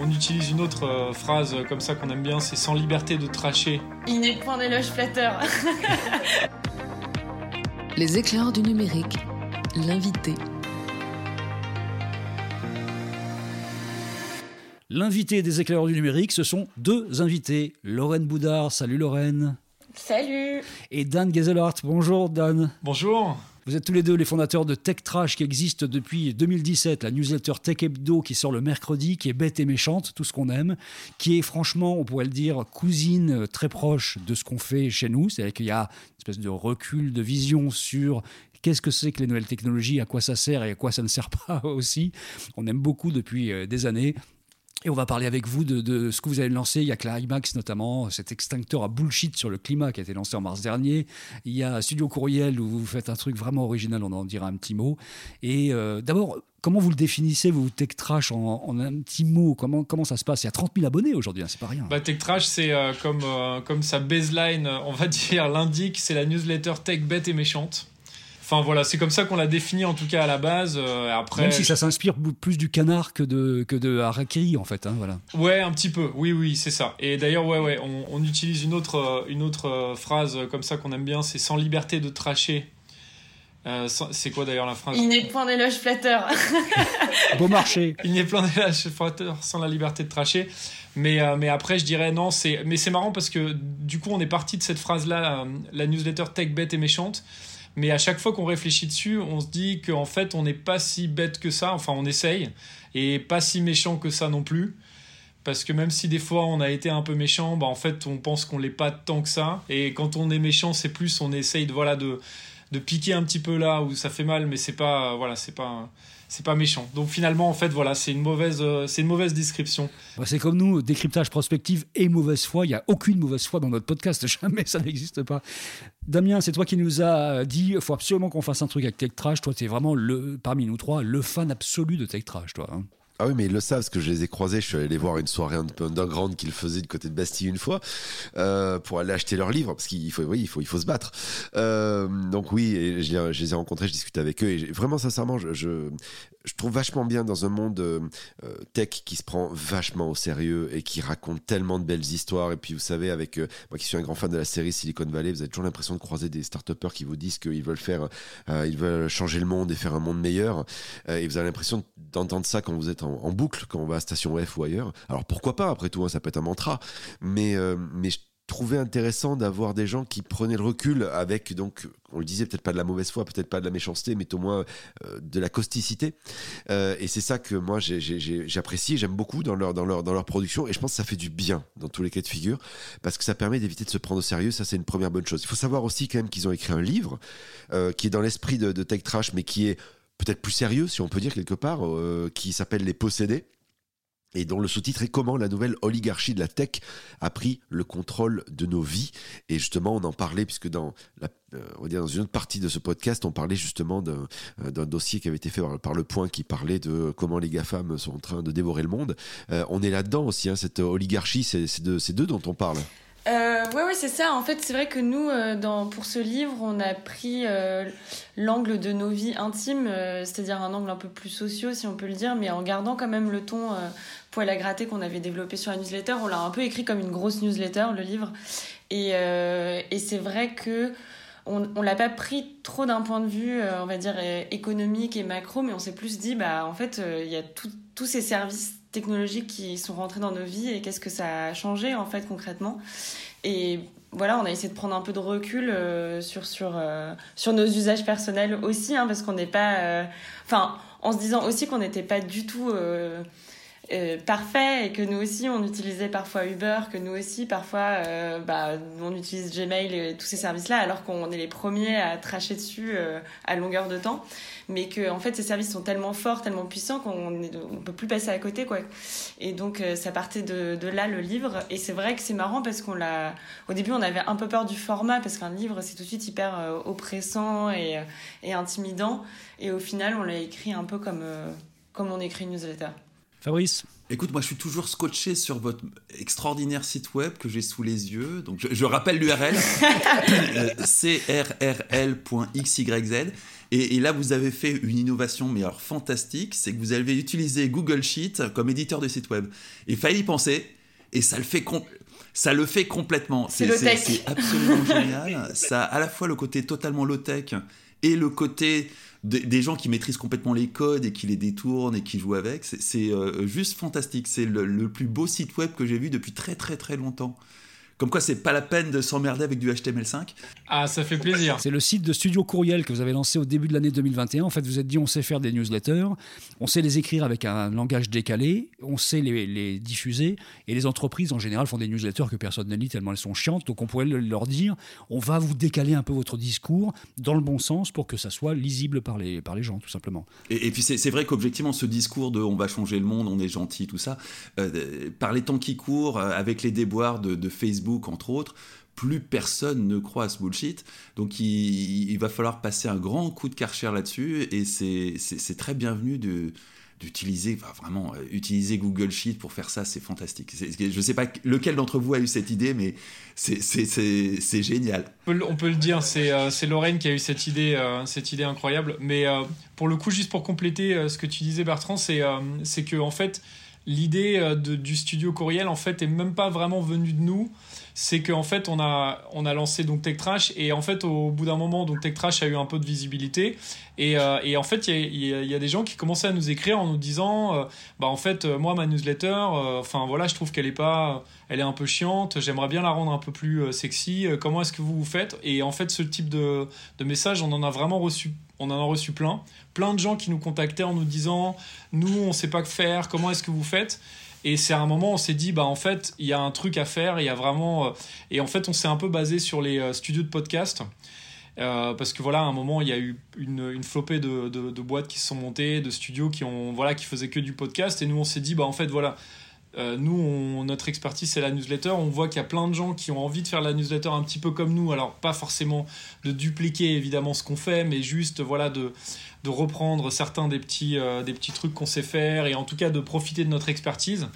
On utilise une autre euh, phrase comme ça qu'on aime bien, c'est sans liberté de tracher. Il n'est point d'éloge flatteur. Les éclairs du numérique, l'invité. L'invité des éclaireurs du numérique, ce sont deux invités. Lorraine Boudard, salut Lorraine. Salut Et Dan Gezelhardt, bonjour Dan. Bonjour Vous êtes tous les deux les fondateurs de Tech Trash qui existe depuis 2017, la newsletter Tech Hebdo qui sort le mercredi, qui est bête et méchante, tout ce qu'on aime, qui est franchement, on pourrait le dire, cousine euh, très proche de ce qu'on fait chez nous. C'est-à-dire qu'il y a une espèce de recul, de vision sur qu'est-ce que c'est que les nouvelles technologies, à quoi ça sert et à quoi ça ne sert pas aussi. On aime beaucoup depuis euh, des années. Et on va parler avec vous de, ce que vous avez lancé. Il y a Climax notamment, cet extincteur à bullshit sur le climat qui a été lancé en mars dernier. Il y a Studio Courriel où vous faites un truc vraiment original, on en dira un petit mot. Et euh, d'abord, comment vous le définissez, vous, Tech Trash, en, un petit mot? Comment, ça se passe? Il y a 30 000 abonnés aujourd'hui, hein, c'est pas rien. Bah, Tech Trash, c'est euh, comme, euh, comme sa baseline, on va dire, l'indique, c'est la newsletter Tech bête et méchante. Enfin voilà, c'est comme ça qu'on l'a défini en tout cas à la base. euh, après, Même si ça s'inspire plus du canard que de, que de Harakiri, en fait. hein, voilà. Ouais, un petit peu. Oui, oui, c'est ça. Et d'ailleurs, ouais, ouais, on, on utilise une autre, euh, une autre euh, phrase comme ça qu'on aime bien, c'est sans liberté de tracher. Euh, c'est quoi d'ailleurs la phrase? Il n'est point d'éloge flatteur. Beau marché. Il n'est plein d'éloges flatteurs sans la liberté de tracher. Mais, euh, mais après, je dirais non. C'est, mais c'est marrant parce que du coup, on est parti de cette phrase-là, euh, la newsletter tech bête et méchante. Mais à chaque fois qu'on réfléchit dessus, on se dit qu'en fait, on n'est pas si bête que ça. Enfin, on essaye. Et pas si méchant que ça non plus. Parce que même si des fois on a été un peu méchant, bah en fait on pense qu'on l'est pas tant que ça. Et quand on est méchant, c'est plus on essaye de voilà de, de piquer un petit peu là où ça fait mal, mais c'est pas voilà c'est pas c'est pas méchant. Donc finalement en fait voilà c'est une mauvaise euh, c'est une mauvaise description. Bah, C'est comme nous, décryptage prospective et mauvaise foi. Il n'y a aucune mauvaise foi dans notre podcast. Jamais, ça n'existe pas. Damien, c'est toi qui nous as dit il faut absolument qu'on fasse un truc avec Tech Trash. Toi, tu es vraiment, le, parmi nous trois, le fan absolu de Tech Trash, toi. hein. Ah oui, mais ils le savent, parce que je les ai croisés. Je suis allé les voir une soirée un peu underground qu'ils faisaient du côté de Bastille une fois, euh, pour aller acheter leurs livres, parce qu'il faut, oui, il faut, il faut se battre. Euh, donc oui, je, les- ai rencontrés, je discutais avec eux, et vraiment, sincèrement, je, je, trouve vachement bien dans un monde euh, tech qui se prend vachement au sérieux et qui raconte tellement de belles histoires. Et puis, vous savez, avec moi qui suis un grand fan de la série Silicon Valley, vous avez toujours l'impression de croiser des start qui vous disent qu'ils veulent faire, ils veulent changer le monde et faire un monde meilleur. Et vous avez l'impression d'entendre ça quand vous êtes en, boucle, quand on va à Station F ou ailleurs. Alors pourquoi pas, après tout, hein, ça peut être un mantra. Mais, euh, mais je trouvais intéressant d'avoir des gens qui prenaient le recul avec, donc, on le disait, peut-être pas de la mauvaise foi, peut-être pas de la méchanceté, mais au moins euh, de la causticité. Euh, et c'est ça que moi j'apprécie, j'aime beaucoup dans leur, dans, leur, dans leur production. Et je pense que ça fait du bien dans tous les cas de figure, parce que ça permet d'éviter de se prendre au sérieux. Ça, c'est une première bonne chose. Il faut savoir aussi quand même qu'ils ont écrit un livre qui est dans l'esprit de, de Tech Trash, mais qui est peut-être plus sérieux, si on peut dire quelque part, euh, qui s'appelle Les Possédés et dont le sous-titre est Comment la nouvelle oligarchie de la tech a pris le contrôle de nos vies. Et justement, on en parlait, puisque dans, euh, dans une autre partie de ce podcast, on parlait justement d'un euh, dossier qui avait été fait par, Le Point qui parlait de comment les GAFAM sont en train de dévorer le monde. On est là-dedans aussi, hein, cette oligarchie, c'est d'eux dont on parle. Euh, ouais, ouais, c'est ça. En fait, c'est vrai que nous, euh, dans, pour ce livre, on a pris euh, l'angle de nos vies intimes, euh, c'est-à-dire un angle un peu plus sociaux, si on peut le dire, mais en gardant quand même le ton poil à gratter qu'on avait développé sur la newsletter. On l'a un peu écrit comme une grosse newsletter, le livre. Et, et c'est vrai que on, on l'a pas pris trop d'un point de vue, on va dire, économique et macro, mais on s'est plus dit, bah, en fait, il y a tous ces services technologiques qui sont rentrés dans nos vies et qu'est-ce que ça a changé, en fait, concrètement. Et voilà, on a essayé de prendre un peu de recul euh, sur, sur, euh, sur nos usages personnels aussi, hein, parce qu'on n'est pas. euh, Enfin, en se disant aussi qu'on n'était pas du tout. Euh, parfait et que nous aussi on utilisait parfois Uber, que nous aussi parfois euh, bah, on utilise Gmail et tous ces services-là alors qu'on est les premiers à tracher dessus euh, à longueur de temps, mais que en fait ces services sont tellement forts, tellement puissants qu'on on peut plus passer à côté quoi. Et donc ça partait de, là le livre et c'est vrai que c'est marrant parce qu'on l'a au début on avait un peu peur du format parce qu'un livre c'est tout de suite hyper oppressant et, intimidant et au final on l'a écrit un peu comme comme on écrit une newsletter. Fabrice Écoute, moi je suis toujours scotché sur votre extraordinaire site web que j'ai sous les yeux. Donc je, rappelle l'URL crrl.xyz. Et, et, là vous avez fait une innovation mais alors fantastique, c'est que vous avez utilisé Google Sheet comme éditeur de site web. Il fallait y penser et ça le fait ça le fait complètement. C'est absolument génial. Ça a à la fois le côté totalement low-tech et le côté des gens qui maîtrisent complètement les codes et qui les détournent et qui jouent avec. C'est euh, juste fantastique. C'est le, plus beau site web que j'ai vu depuis très très très longtemps. Comme quoi, c'est pas la peine de s'emmerder avec du HTML5. Ah, ça fait plaisir. C'est le site de Studio Courriel que vous avez lancé au début de l'année 2021. En fait, vous êtes dit, on sait faire des newsletters, on sait les écrire avec un langage décalé, on sait les, diffuser, et les entreprises en général font des newsletters que personne ne lit tellement elles sont chiantes. Donc, on pourrait leur dire, on va vous décaler un peu votre discours dans le bon sens pour que ça soit lisible par les, par les gens, tout simplement. Et, puis, c'est vrai qu'objectivement, ce discours de on va changer le monde, on est gentil, tout ça, euh, par les temps qui courent, euh, avec les déboires de Facebook, entre autres, plus personne ne croit à ce bullshit. Donc il, va falloir passer un grand coup de karcher là-dessus et c'est très bienvenu de d'utiliser, vraiment, euh, utiliser Google Sheet pour faire ça, c'est fantastique. Je ne sais pas lequel d'entre vous a eu cette idée, mais c'est génial. On peut, le dire, euh, c'est Lorraine qui a eu cette idée, euh, cette idée incroyable. Mais pour le coup, juste pour compléter ce que tu disais, Bertrand, c'est que en fait, l'idée du studio Courriel, en fait, est même pas vraiment venue de nous c'est qu'en fait on a on a lancé donc Tech Trash et en fait au bout d'un moment donc Tech Trash a eu un peu de visibilité et, euh, et en fait il y, y, a des gens qui commençaient à nous écrire en nous disant euh, bah en fait euh, moi ma newsletter enfin voilà je trouve qu'elle est pas elle est un peu chiante j'aimerais bien la rendre un peu plus sexy comment est-ce que vous vous faites? Et en fait ce type de, de message on en a vraiment reçu on en a reçu plein. Plein de gens qui nous contactaient en nous disant nous on sait pas que faire comment est-ce que vous faites? Et c'est à un moment, on s'est dit, bah en fait, il y a un truc à faire, il y a vraiment. Euh, et en fait, on s'est un peu basé sur les euh, studios de podcast. Euh, parce que voilà, à un moment, il y a eu une, flopée de, de, boîtes qui se sont montées, de studios qui ont voilà qui faisaient que du podcast. Et nous, on s'est dit, bah en fait, voilà, nous, on, notre expertise, c'est la newsletter. On voit qu'il y a plein de gens qui ont envie de faire la newsletter un petit peu comme nous. Alors, pas forcément de dupliquer évidemment ce qu'on fait, mais juste voilà de de reprendre certains des petits, euh, des petits trucs qu'on sait faire et en tout cas de profiter de notre expertise.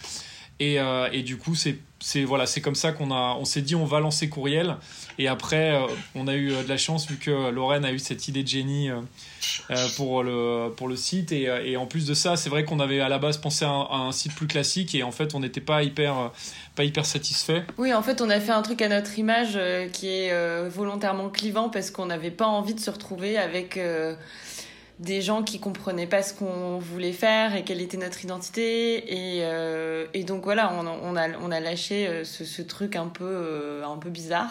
Et, euh, et du coup, c'est voilà, c'est comme ça qu'on a on s'est dit on va lancer courriel. Et après euh, on a eu de la chance vu que Lorraine a eu cette idée de génie pour le pour le site. Et, en plus de ça c'est vrai qu'on avait à la base pensé à un, site plus classique. Et en fait on n'était pas hyper pas hyper satisfait oui en fait on a fait un truc à notre image qui est volontairement clivant parce qu'on n'avait pas envie de se retrouver avec des gens qui comprenaient pas ce qu'on voulait faire et quelle était notre identité. Et, euh, et donc voilà on, on, a on a lâché euh, ce, ce truc un peu euh, un peu bizarre.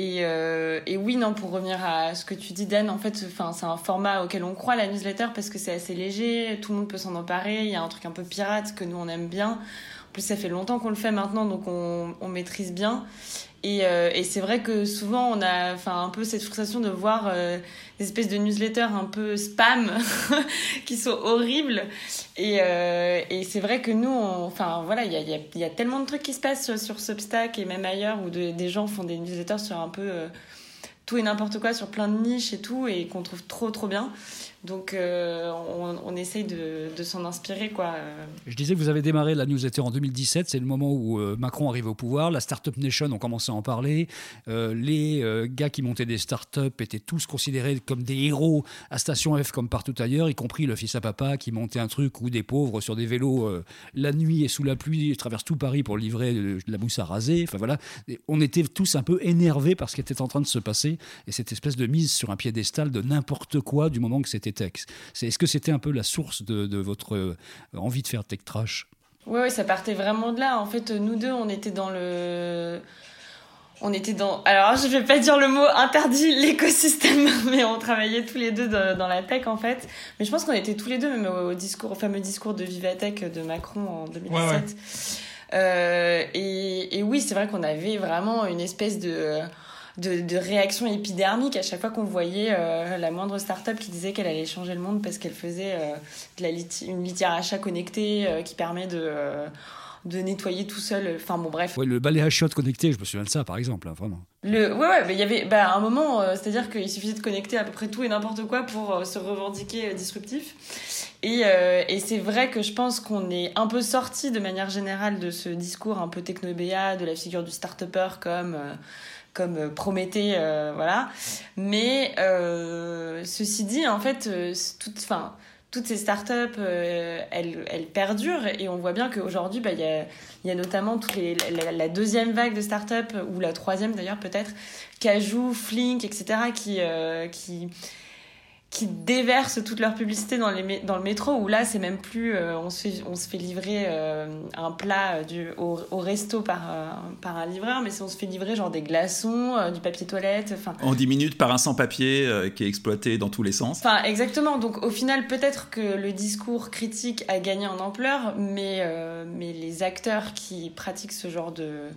Et, et oui non pour revenir à ce que tu dis Dan en fait enfin c'est un format auquel on croit la newsletter parce que c'est assez léger tout le monde peut s'en emparer il y a un truc un peu pirate que nous on aime bien. En plus ça fait longtemps qu'on le fait maintenant donc on, on maîtrise bien et, euh, et c'est vrai que souvent, on a un peu cette frustration de voir euh, des espèces de newsletters un peu spam qui sont horribles. Et, euh, et c'est vrai que nous, enfin voilà, il y a, y, y a, tellement de trucs qui se passent sur, sur Substack et même ailleurs où des gens font des newsletters sur un peu tout et n'importe quoi, sur plein de niches et tout, et qu'on trouve trop trop bien. Donc euh, on, essaye de, s'en inspirer. Quoi. Je disais que vous avez démarré la newsletter en 2017, c'est le moment où euh, Macron arrive au pouvoir, la Startup Nation ont commencé à en parler, euh, les gars qui montaient des startups étaient tous considérés comme des héros à Station F comme partout ailleurs, y compris le fils à papa qui montait un truc où des pauvres sur des vélos la nuit et sous la pluie traversent tout Paris pour livrer de la mousse à raser. Enfin voilà, on était tous un peu énervés par ce qui était en train de se passer et cette espèce de mise sur un piédestal de n'importe quoi du moment que c'était est-ce que c'était un peu la source de, votre euh, envie de faire tech trash? Oui, ça partait vraiment de là. En fait, nous deux, on était dans le on était dans alors je vais pas dire le mot interdit l'écosystème mais on travaillait tous les deux dans, la tech en fait. Mais je pense qu'on était tous les deux même au discours au fameux discours de Vivatech de Macron en 2017 euh, et, et, oui c'est vrai qu'on avait vraiment une espèce de de, de réaction épidermique à chaque fois qu'on voyait euh, la moindre start-up qui disait qu'elle allait changer le monde parce qu'elle faisait euh, de la une litière achat connectée euh, qui permet de de nettoyer tout seul. Enfin bon, bref. Ouais, le balai à chiottes connecté, je me souviens de ça, par exemple, hein, vraiment. Le, ouais, ouais, il y avait bah, un moment, euh, c'est-à-dire qu'il suffisait de connecter à peu près tout et n'importe quoi pour euh, se revendiquer euh, disruptif. Et, et c'est vrai que je pense qu'on est un peu sorti de manière générale de ce discours un peu technobéa, de la figure du start-upper comme comme Prométhée, voilà. Mais ceci dit, en fait, toutes ces startups, euh, elles, perdurent et on voit bien qu'aujourd'hui, bah, il y, a, y, a, notamment la, deuxième vague de startups, ou la troisième d'ailleurs peut-être, Cajou, Flink, etc., qui, euh, qui, qui déversent toute leur publicité dans, les, dans le métro, où là, c'est même plus. Euh, on, se fait, on se fait livrer euh, un plat du, au, au resto par, euh, par un livreur, mais on se fait livrer genre des glaçons, du papier toilette. Enfin, en 10 minutes par un sans-papier qui est exploité dans tous les sens. Enfin, exactement. Donc, au final, peut-être que le discours critique a gagné en ampleur, mais, mais les acteurs qui pratiquent ce genre de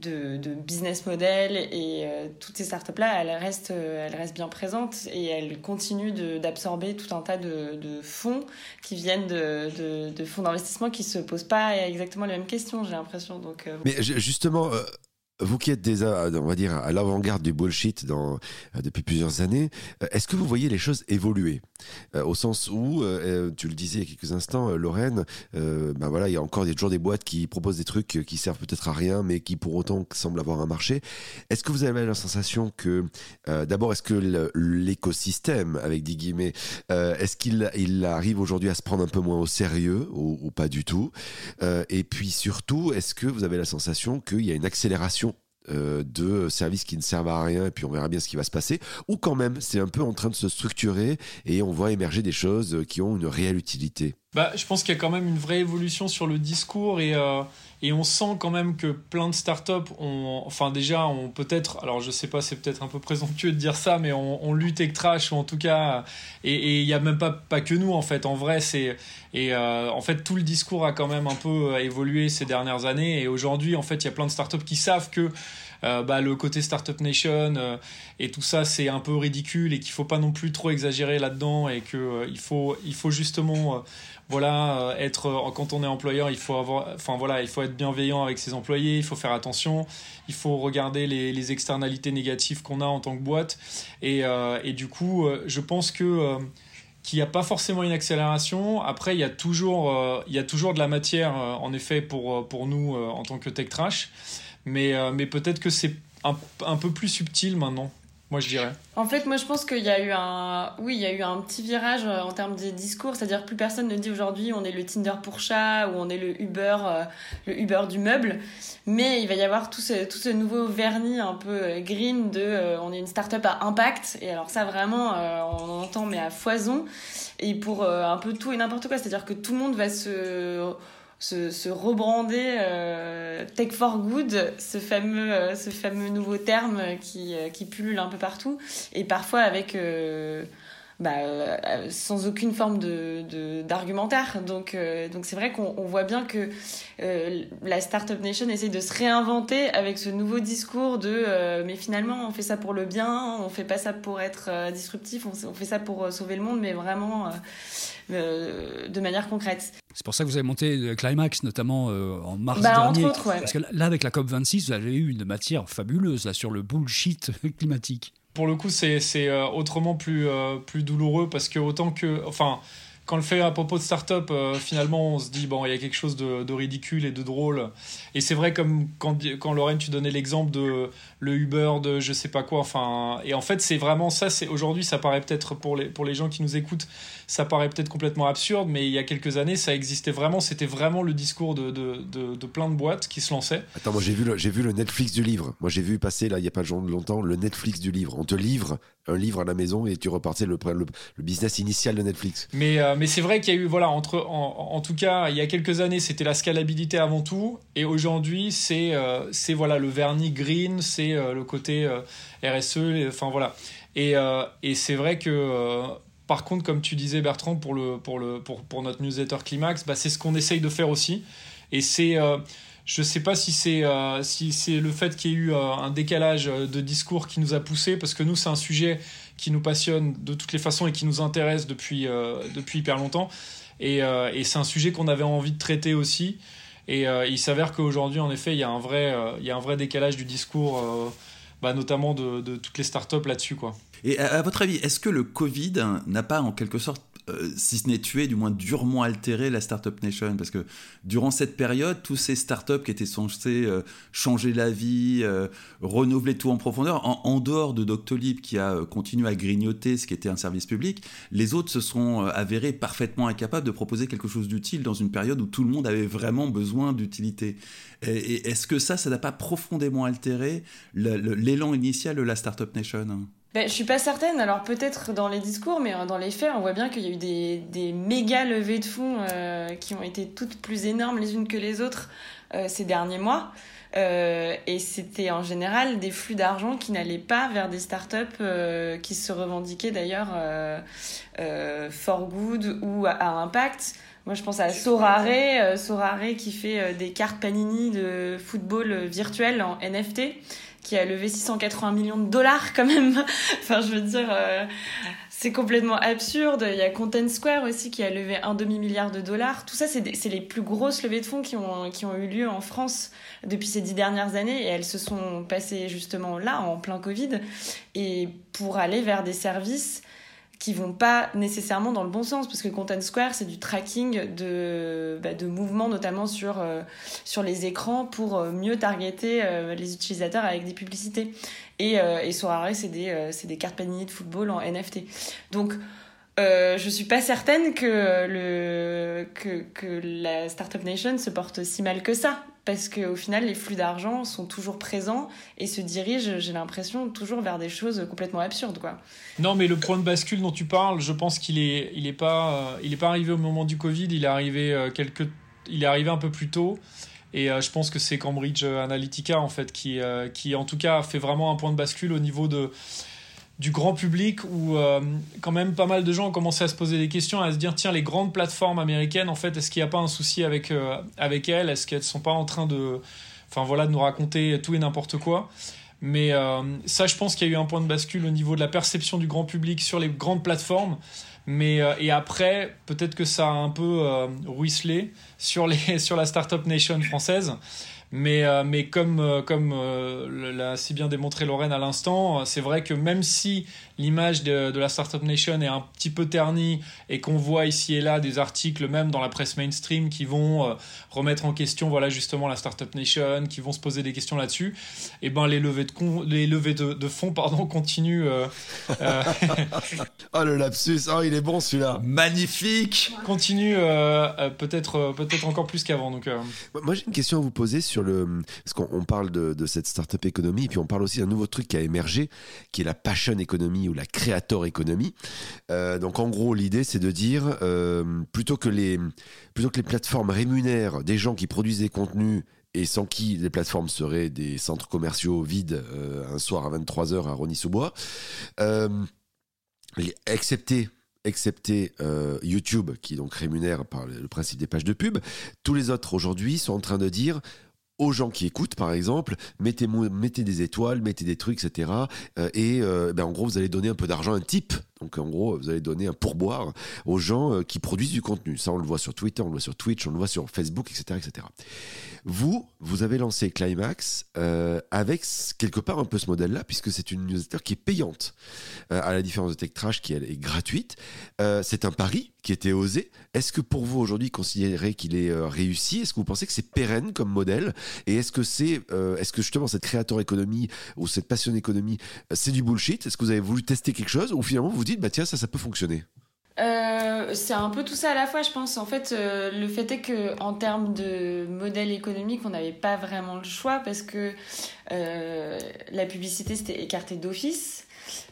de, business model et euh, toutes ces startups-là, elles restent, elles restent bien présentes et elles continuent d'absorber tout un tas de, fonds qui viennent de, fonds d'investissement qui se posent pas exactement les mêmes questions, j'ai l'impression. Euh, Mais justement, euh, vous qui êtes déjà, on va dire, à l'avant-garde du bullshit euh, depuis plusieurs années, euh, est-ce que vous voyez les choses évoluer? Euh, Au sens où, tu le disais il y a quelques instants, Lorraine, ben voilà, il y a encore toujours des boîtes qui proposent des trucs qui servent peut-être à rien, mais qui pour autant semblent avoir un marché. Est-ce que vous avez la sensation que, d'abord, est-ce que l'écosystème, avec des guillemets, est-ce qu'il il arrive aujourd'hui à se prendre un peu moins au sérieux ou pas du tout? Et puis surtout, est-ce que vous avez la sensation qu'il y a une accélération euh, de services qui ne servent à rien et puis on verra bien ce qui va se passer. Ou quand même c'est un peu en train de se structurer et on voit émerger des choses qui ont une réelle utilité bah, je pense qu'il y a quand même une vraie évolution sur le discours et, euh, et on sent quand même que plein de startups ont, enfin déjà, on peut-être, alors je sais pas, c'est peut-être un peu présomptueux de dire ça, mais on, lutte avec trash ou en tout cas, et il n'y a même pas, pas que nous en fait, en vrai, c'est, et euh, en fait tout le discours a quand même un peu évolué ces dernières années. Et aujourd'hui en fait il y a plein de startups qui savent que euh, bah, le côté Startup Nation euh, et tout ça, c'est un peu ridicule et qu'il faut pas non plus trop exagérer là-dedans et qu'il euh, il faut, il faut justement voilà être quand on est employeur il faut avoir enfin voilà il faut être bienveillant avec ses employés il faut faire attention il faut regarder les, les externalités négatives qu'on a en tant que boîte et, et du coup je pense que qu'il n'y a pas forcément une accélération. Après, il y a toujours, il y a toujours de la matière, en effet, pour, pour nous en tant que tech trash. Mais, euh, mais peut-être que c'est un, un, peu plus subtil maintenant. Moi, je dirais. En fait, moi, je pense qu'il y a eu un, oui, il y a eu un petit virage euh, en termes des discours. C'est-à-dire, plus personne ne dit aujourd'hui, on est le Tinder pour chat ou on est le Uber, euh, le Uber du meuble. Mais il va y avoir tout ce, tout ce nouveau vernis un peu green de, on est une start-up à impact. Et alors ça, vraiment, on en entend mais à foison. Et pour un peu tout et n'importe quoi. C'est-à-dire que tout le monde va se se, rebrander euh, Tech for Good, ce fameux, euh, ce fameux nouveau terme qui, euh, qui pullule un peu partout, et parfois avec bah, sans aucune forme de, d'argumentaire. Donc, donc c'est vrai qu'on voit bien que la Startup Nation essaie de se réinventer avec ce nouveau discours de mais finalement on fait ça pour le bien, on fait pas ça pour être disruptif, on, fait ça pour sauver le monde, mais vraiment de manière concrète. C'est pour ça que vous avez monté le Climax, notamment euh, en mars bah, dernier. Autres, Parce que là, avec la COP26, vous avez eu une matière fabuleuse là, sur le bullshit climatique. Pour le coup, c'est euh, autrement plus, euh, plus douloureux parce que autant que. Enfin quand on le fait à propos de start-up, finalement, on se dit, bon, il y a quelque chose de, ridicule et de drôle. Et c'est vrai, comme quand, quand Lorraine, tu donnais l'exemple de le Uber, de je sais pas quoi. Enfin, et en fait, c'est vraiment ça. C'est Aujourd'hui, ça paraît peut-être pour les, pour les gens qui nous écoutent, ça paraît peut-être complètement absurde, mais il y a quelques années, ça existait vraiment. C'était vraiment le discours de, de, de, plein de boîtes qui se lançaient. Attends, moi j'ai vu, le, vu le Netflix du livre. Moi j'ai vu passer, là, il n'y a pas longtemps, le Netflix du livre. On te livre un livre à la maison et tu repartais le, le, business initial de Netflix. Mais, euh, c'est vrai qu'il y a eu, voilà, entre, en, tout cas, il y a quelques années, c'était la scalabilité avant tout. Et aujourd'hui, c'est, euh, c'est voilà, le vernis green, c'est euh, le côté RSE, enfin voilà. Et, et c'est vrai que par contre, comme tu disais Bertrand, pour, le, pour, le, pour, pour notre newsletter Climax, bah, c'est ce qu'on essaye de faire aussi. Et c'est, je ne sais pas si c'est euh, si c'est le fait qu'il y ait eu euh, un décalage de discours qui nous a poussé, parce que nous, c'est un sujet qui nous passionne de toutes les façons et qui nous intéresse depuis, depuis hyper longtemps. Et, c'est un sujet qu'on avait envie de traiter aussi. Et il s'avère qu'aujourd'hui, en effet, il y, a un vrai, il y a un vrai décalage du discours, bah, notamment de, de, toutes les startups là-dessus. quoi. Et à, votre avis, est-ce que le Covid n'a pas en quelque sorte euh, si ce n'est tué, du moins durement altéré la Startup Nation. Parce que durant cette période, tous ces startups qui étaient censés euh, changer la vie, euh, renouveler tout en profondeur, en, dehors de Doctolib qui a continué à grignoter ce qui était un service public, les autres se sont avérés parfaitement incapables de proposer quelque chose d'utile dans une période où tout le monde avait vraiment besoin d'utilité. Et, est-ce que ça, ça n'a pas profondément altéré l'élan initial de la Startup Nation? Ben, je suis pas certaine. Alors peut-être dans les discours, mais dans les faits, on voit bien qu'il y a eu des, des méga levées de fonds euh, qui ont été toutes plus énormes les unes que les autres euh, ces derniers mois. Euh, et c'était en général des flux d'argent qui n'allaient pas vers des startups euh, qui se revendiquaient d'ailleurs euh, for good ou à, impact. Moi, je pense à Sorare, Sorare qui fait des cartes Panini de football virtuel en NFT qui a levé 680 millions de dollars quand même. enfin, je veux dire, euh, c'est complètement absurde. Il y a Content Square aussi qui a levé un demi-milliard de dollars. Tout ça, c'est les plus grosses levées de fonds qui ont, qui ont eu lieu en France depuis ces dix dernières années et elles se sont passées justement là, en plein Covid, et pour aller vers des services qui vont pas nécessairement dans le bon sens parce que Content Square c'est du tracking de, bah, de mouvements notamment sur, euh, sur les écrans pour euh, mieux targeter euh, les utilisateurs avec des publicités. Et, et Sorare c'est des, des cartes panini de football en NFT donc euh, je suis pas certaine que, le, que, que la Startup Nation se porte si mal que ça. Parce qu'au final, les flux d'argent sont toujours présents et se dirigent, j'ai l'impression, toujours vers des choses complètement absurdes. Quoi. Non, mais le point de bascule dont tu parles, je pense qu'il est, il est, pas, euh, il est pas arrivé au moment du Covid, il est arrivé, euh, il est arrivé un peu plus tôt. Et euh, je pense que c'est Cambridge Analytica, en fait, qui, qui, en tout cas, fait vraiment un point de bascule au niveau de du grand public où euh, quand même pas mal de gens ont commencé à se poser des questions, à se dire tiens les grandes plateformes américaines en fait est-ce qu'il n'y a pas un souci avec, euh, avec elles? Est-ce qu'elles sont pas en train de, voilà, de nous raconter tout et n'importe quoi? Mais euh, ça, je pense qu'il y a eu un point de bascule au niveau de la perception du grand public sur les grandes plateformes. Mais et après, peut-être que ça a un peu ruisselé sur les sur la startup nation française. Mais, euh, mais comme, euh, comme euh, l'a si bien démontré Lorraine à l'instant, c'est vrai que même si l'image de, de, la Startup Nation est un petit peu ternie et qu'on voit ici et là des articles même dans la presse mainstream qui vont remettre en question voilà justement la Startup Nation, qui vont se poser des questions là-dessus, et eh ben les levées de, les levées de, de fonds pardon, continuent. oh le lapsus, oh il est bon celui-là. Magnifique Continue peut-être peut-être encore plus qu'avant. Donc, Moi j'ai une question à vous poser sur le. Parce qu'on parle de, cette startup économie, et puis on parle aussi d'un nouveau truc qui a émergé, qui est la passion economy ou la creator economy. Euh, donc en gros, l'idée, c'est de dire, euh, plutôt, que les, plutôt que les plateformes rémunèrent des gens qui produisent des contenus et sans qui les plateformes seraient des centres commerciaux vides euh, un soir à 23h à Rony-sous-Bois, excepté excepté YouTube, qui donc rémunère par le principe des pages de pub, tous les autres aujourd'hui sont en train de dire aux gens qui écoutent, par exemple, mettez, des étoiles, mettez des trucs, etc. et euh, ben, en gros, vous allez donner un peu d'argent, un type donc en gros, vous allez donner un pourboire aux gens euh, qui produisent du contenu. Ça, on le voit sur Twitter, on le voit sur Twitch, on le voit sur Facebook, etc. etc. Vous, vous avez lancé Climax euh, avec quelque part un peu ce modèle-là, puisque c'est une newsletter qui est payante, euh, à la différence de TechTrash qui elle, est gratuite. c'est un pari qui était osé. Est-ce que pour vous aujourd'hui, considérez qu'il est réussi Est-ce que vous pensez que c'est pérenne comme modèle? Et est-ce que c'est, est-ce que justement cette créateur économie ou cette passion économie, c'est du bullshit? Est-ce que vous avez voulu tester quelque chose ou finalement vous dites, bah tiens, ça, ça peut fonctionner euh, c'est un peu tout ça à la fois, je pense. En fait, euh, le fait est que en termes de modèle économique, on n'avait pas vraiment le choix parce que euh, la publicité c'était écarté d'office.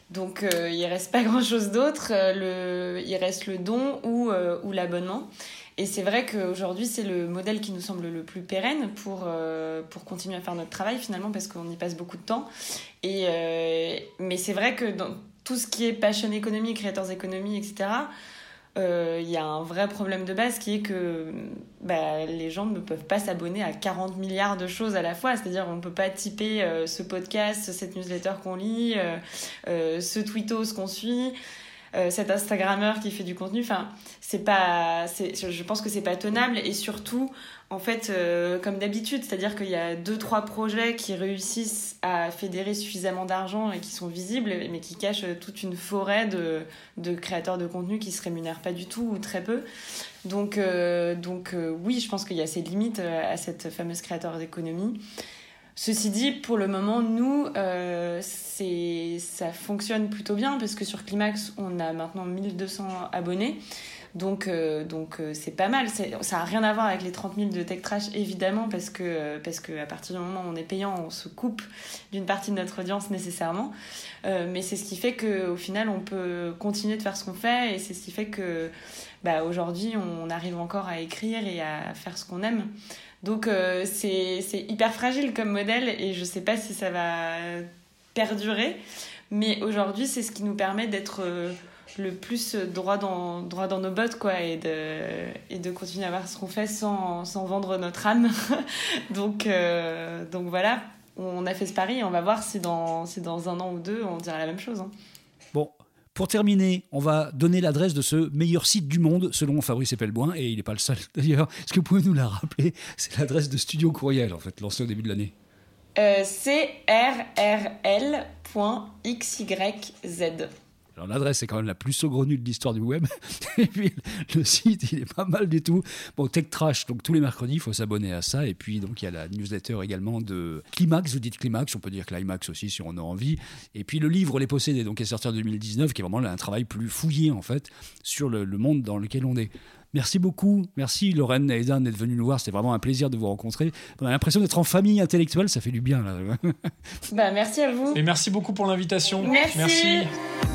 Donc il reste pas grand chose d'autre. le, il reste le don ou, ou l'abonnement. Et c'est vrai qu'aujourd'hui, c'est le modèle qui nous semble le plus pérenne pour, pour continuer à faire notre travail finalement parce qu'on y passe beaucoup de temps. Et, mais c'est vrai que dans, tout ce qui est passion economy, creators economy, etc., euh, il y a un vrai problème de base qui est que bah, les gens ne peuvent pas s'abonner à 40 milliards de choses à la fois. C'est-à-dire on ne peut pas typer euh, ce podcast, cette newsletter qu'on lit, euh, ce tweetos qu'on suit. Cet Instagrammeur qui fait du contenu. Enfin, c'est pas, je pense que c'est pas tenable et surtout, en fait, euh, comme d'habitude, c'est-à-dire qu'il y a deux, trois projets qui réussissent à fédérer suffisamment d'argent et qui sont visibles, mais qui cachent toute une forêt de, de créateurs de contenu qui se rémunèrent pas du tout ou très peu. Donc, euh, donc euh, oui, je pense qu'il y a ces limites à cette fameuse créateur d'économie. Ceci dit, pour le moment, nous, c'est ça fonctionne plutôt bien parce que sur Climax, on a maintenant 1200 abonnés. Donc, euh, euh, c'est pas mal. Ça n'a rien à voir avec les 30 000 de Tech Trash, évidemment, parce que, à partir du moment où on est payant, on se coupe d'une partie de notre audience nécessairement. Euh, mais c'est ce qui fait qu'au final, on peut continuer de faire ce qu'on fait et c'est ce qui fait que bah, aujourd'hui, on arrive encore à écrire et à faire ce qu'on aime. Donc, c'est hyper fragile comme modèle et je sais pas si ça va perdurer. Mais aujourd'hui, c'est ce qui nous permet d'être le plus droit dans, droit dans nos bottes, quoi, et de, et de continuer à voir ce qu'on fait sans, sans, vendre notre âme. donc, euh, donc voilà, on a fait ce pari et on va voir si dans, si dans un an ou deux, on dira la même chose. Hein. Pour terminer, on va donner l'adresse de ce meilleur site du monde selon Fabrice Epelboin, et il n'est pas le seul d'ailleurs. Est-ce que vous pouvez nous la rappeler? C'est l'adresse de Studio Courriel, en fait, lancée au début de l'année. Euh, crrl.xyz. Alors l'adresse est quand même la plus saugrenue de l'histoire du web. et puis le site, il est pas mal du tout. Bon, Tech Trash, donc tous les mercredis, il faut s'abonner à ça. Et puis donc il y a la newsletter également de Climax, vous dites Climax, on peut dire Climax aussi si on a envie. Et puis le livre Les Possédés, donc qui est sorti en 2019, qui est vraiment un travail plus fouillé en fait sur le, monde dans lequel on est. Merci beaucoup. Merci Lorraine et Aidan d'être venus nous voir. C'était vraiment un plaisir de vous rencontrer. On a l'impression d'être en famille intellectuelle. Ça fait du bien. Là. bah, merci à vous. Et merci beaucoup pour l'invitation. Merci. merci.